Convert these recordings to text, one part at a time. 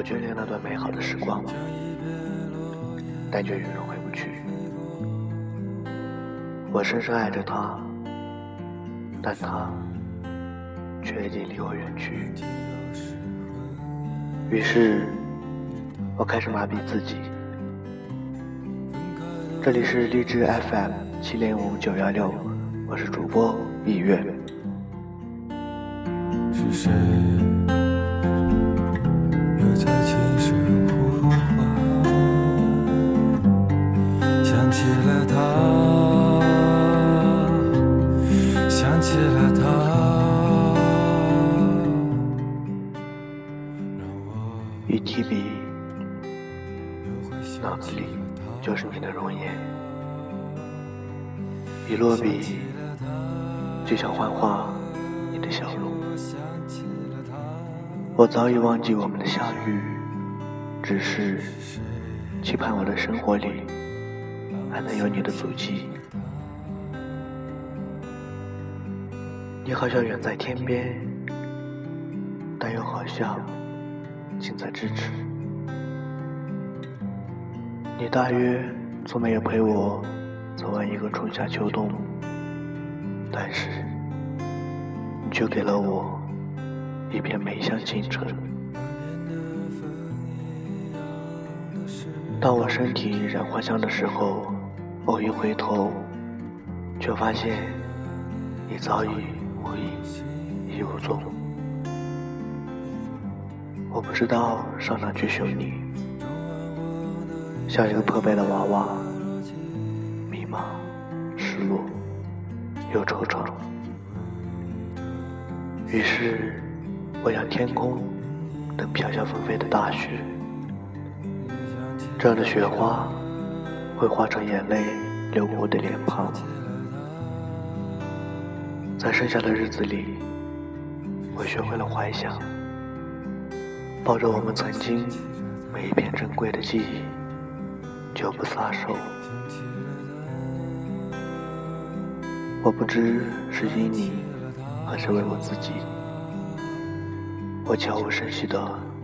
我眷恋那段美好的时光，但却永远回不去。我深深爱着他，但他却已经离我远去。于是，我开始麻痹自己。这里是荔枝 FM 七零五九幺六，我是主播易月。是谁？与提笔，脑子里就是你的容颜；一落笔，就想幻化你的笑容。我早已忘记我们的相遇，只是期盼我的生活里还能有你的足迹。你好像远在天边，但又好像近在咫尺。你大约从没有陪我走完一个春夏秋冬，但是你却给了我。一片梅香倾城。当我身体染花香的时候，我一回头，却发现你早已无影亦无踪。我不知道上哪去寻你，像一个破败的娃娃，迷茫、失落又惆怅。于是。我仰天空，等飘飘纷飞的大雪。这样的雪花会化成眼泪流过我的脸庞。在剩下的日子里，我学会了怀想，抱着我们曾经每一片珍贵的记忆，就不撒手。我不知是因你，还是为我自己。我悄无声息地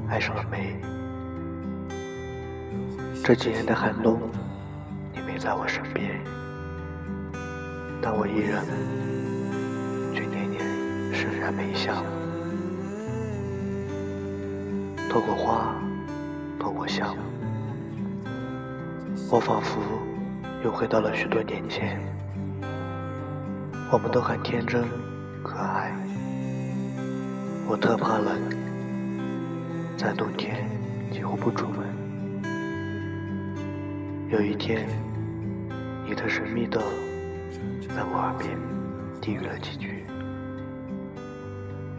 爱上了梅。这几年的寒冬，你没在我身边，但我依然却年年潸然梅香。透过花，透过香，我仿佛又回到了许多年前。我们都很天真可爱。我特怕冷，在冬天几乎不出门。有一天，你特神秘的在我耳边低语了几句，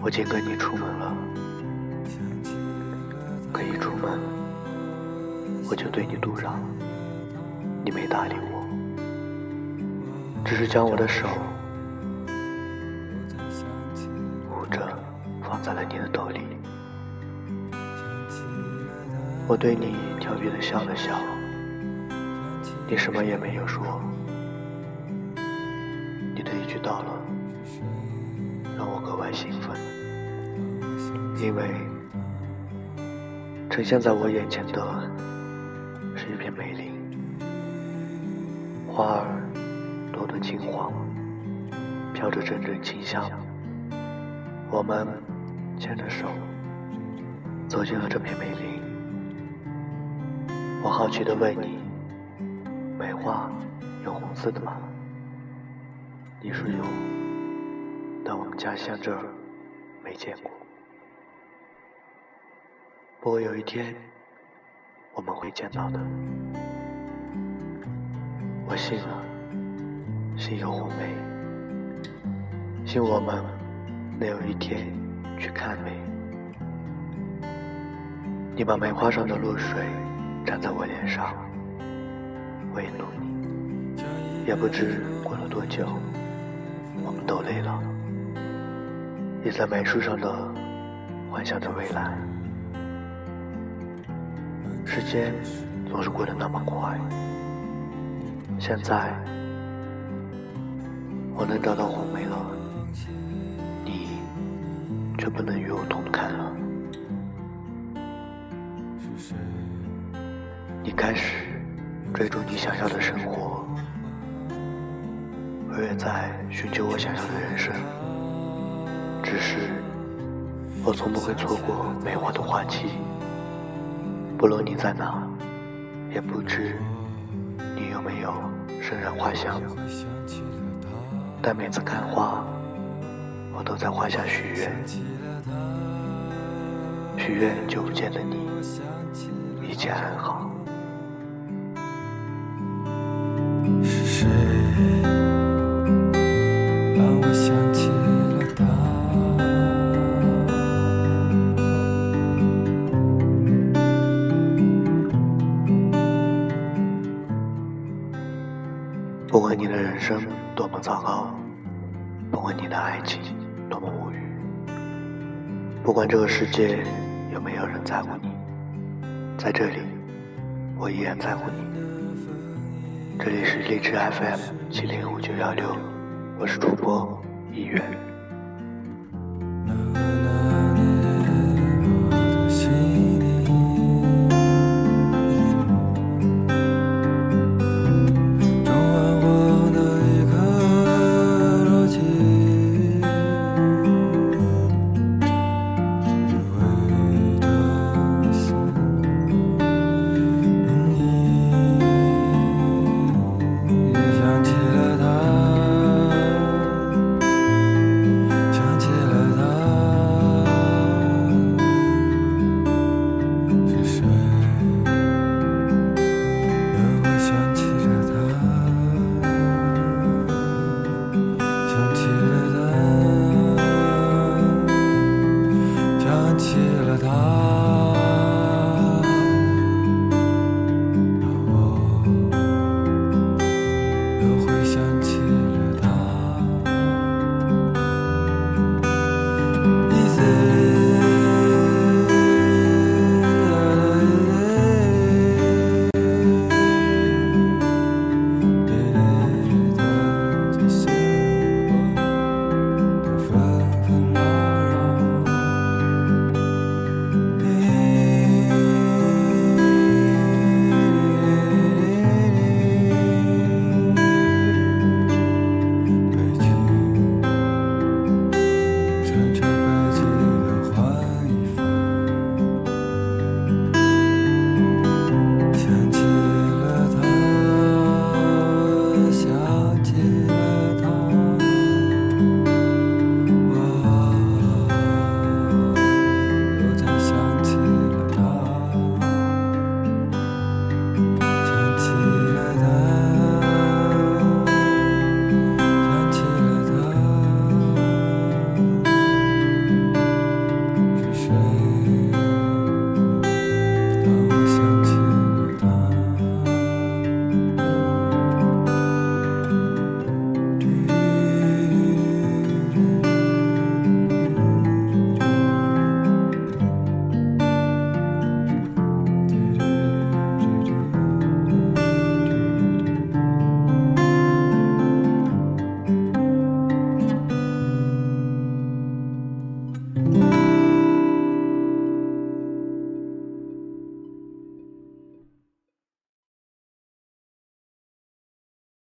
我竟跟你出门了。可一出门，我就对你嘟囔，你没搭理我，只是将我的手捂着。放在了你的兜里，我对你调皮的笑了笑，你什么也没有说。你的一句到了，让我格外兴奋，因为呈现在我眼前的是一片梅林，花儿朵朵金黄，飘着阵阵清香，我们。牵着手走进了这片梅林，我好奇的问你：梅花有红色的吗？你说有，但我们家乡这儿没见过。不过有一天我们会见到的，我信了，信有红梅，信我们能有一天。去看梅，你把梅花上的露水沾在我脸上，我也弄你。也不知过了多久，我们都累了，也在梅树上的幻想着未来。时间总是过得那么快，现在我能找到红梅了。却不能与我同看了。开始追逐你想要的生活，我也在寻求我想要的人生。只是我从不会错过梅花的花期，不论你在哪，也不知你有没有潸然花香。但每次看花，我都在花下许愿，许愿久不见的你一切安好。是谁让我想起了他？不管你的人生多么糟糕，不管你的爱情多么无语，不管这个世界有没有人在乎你，在这里，我依然在乎你。这里是荔枝 FM 七零五九幺六，我是主播一月。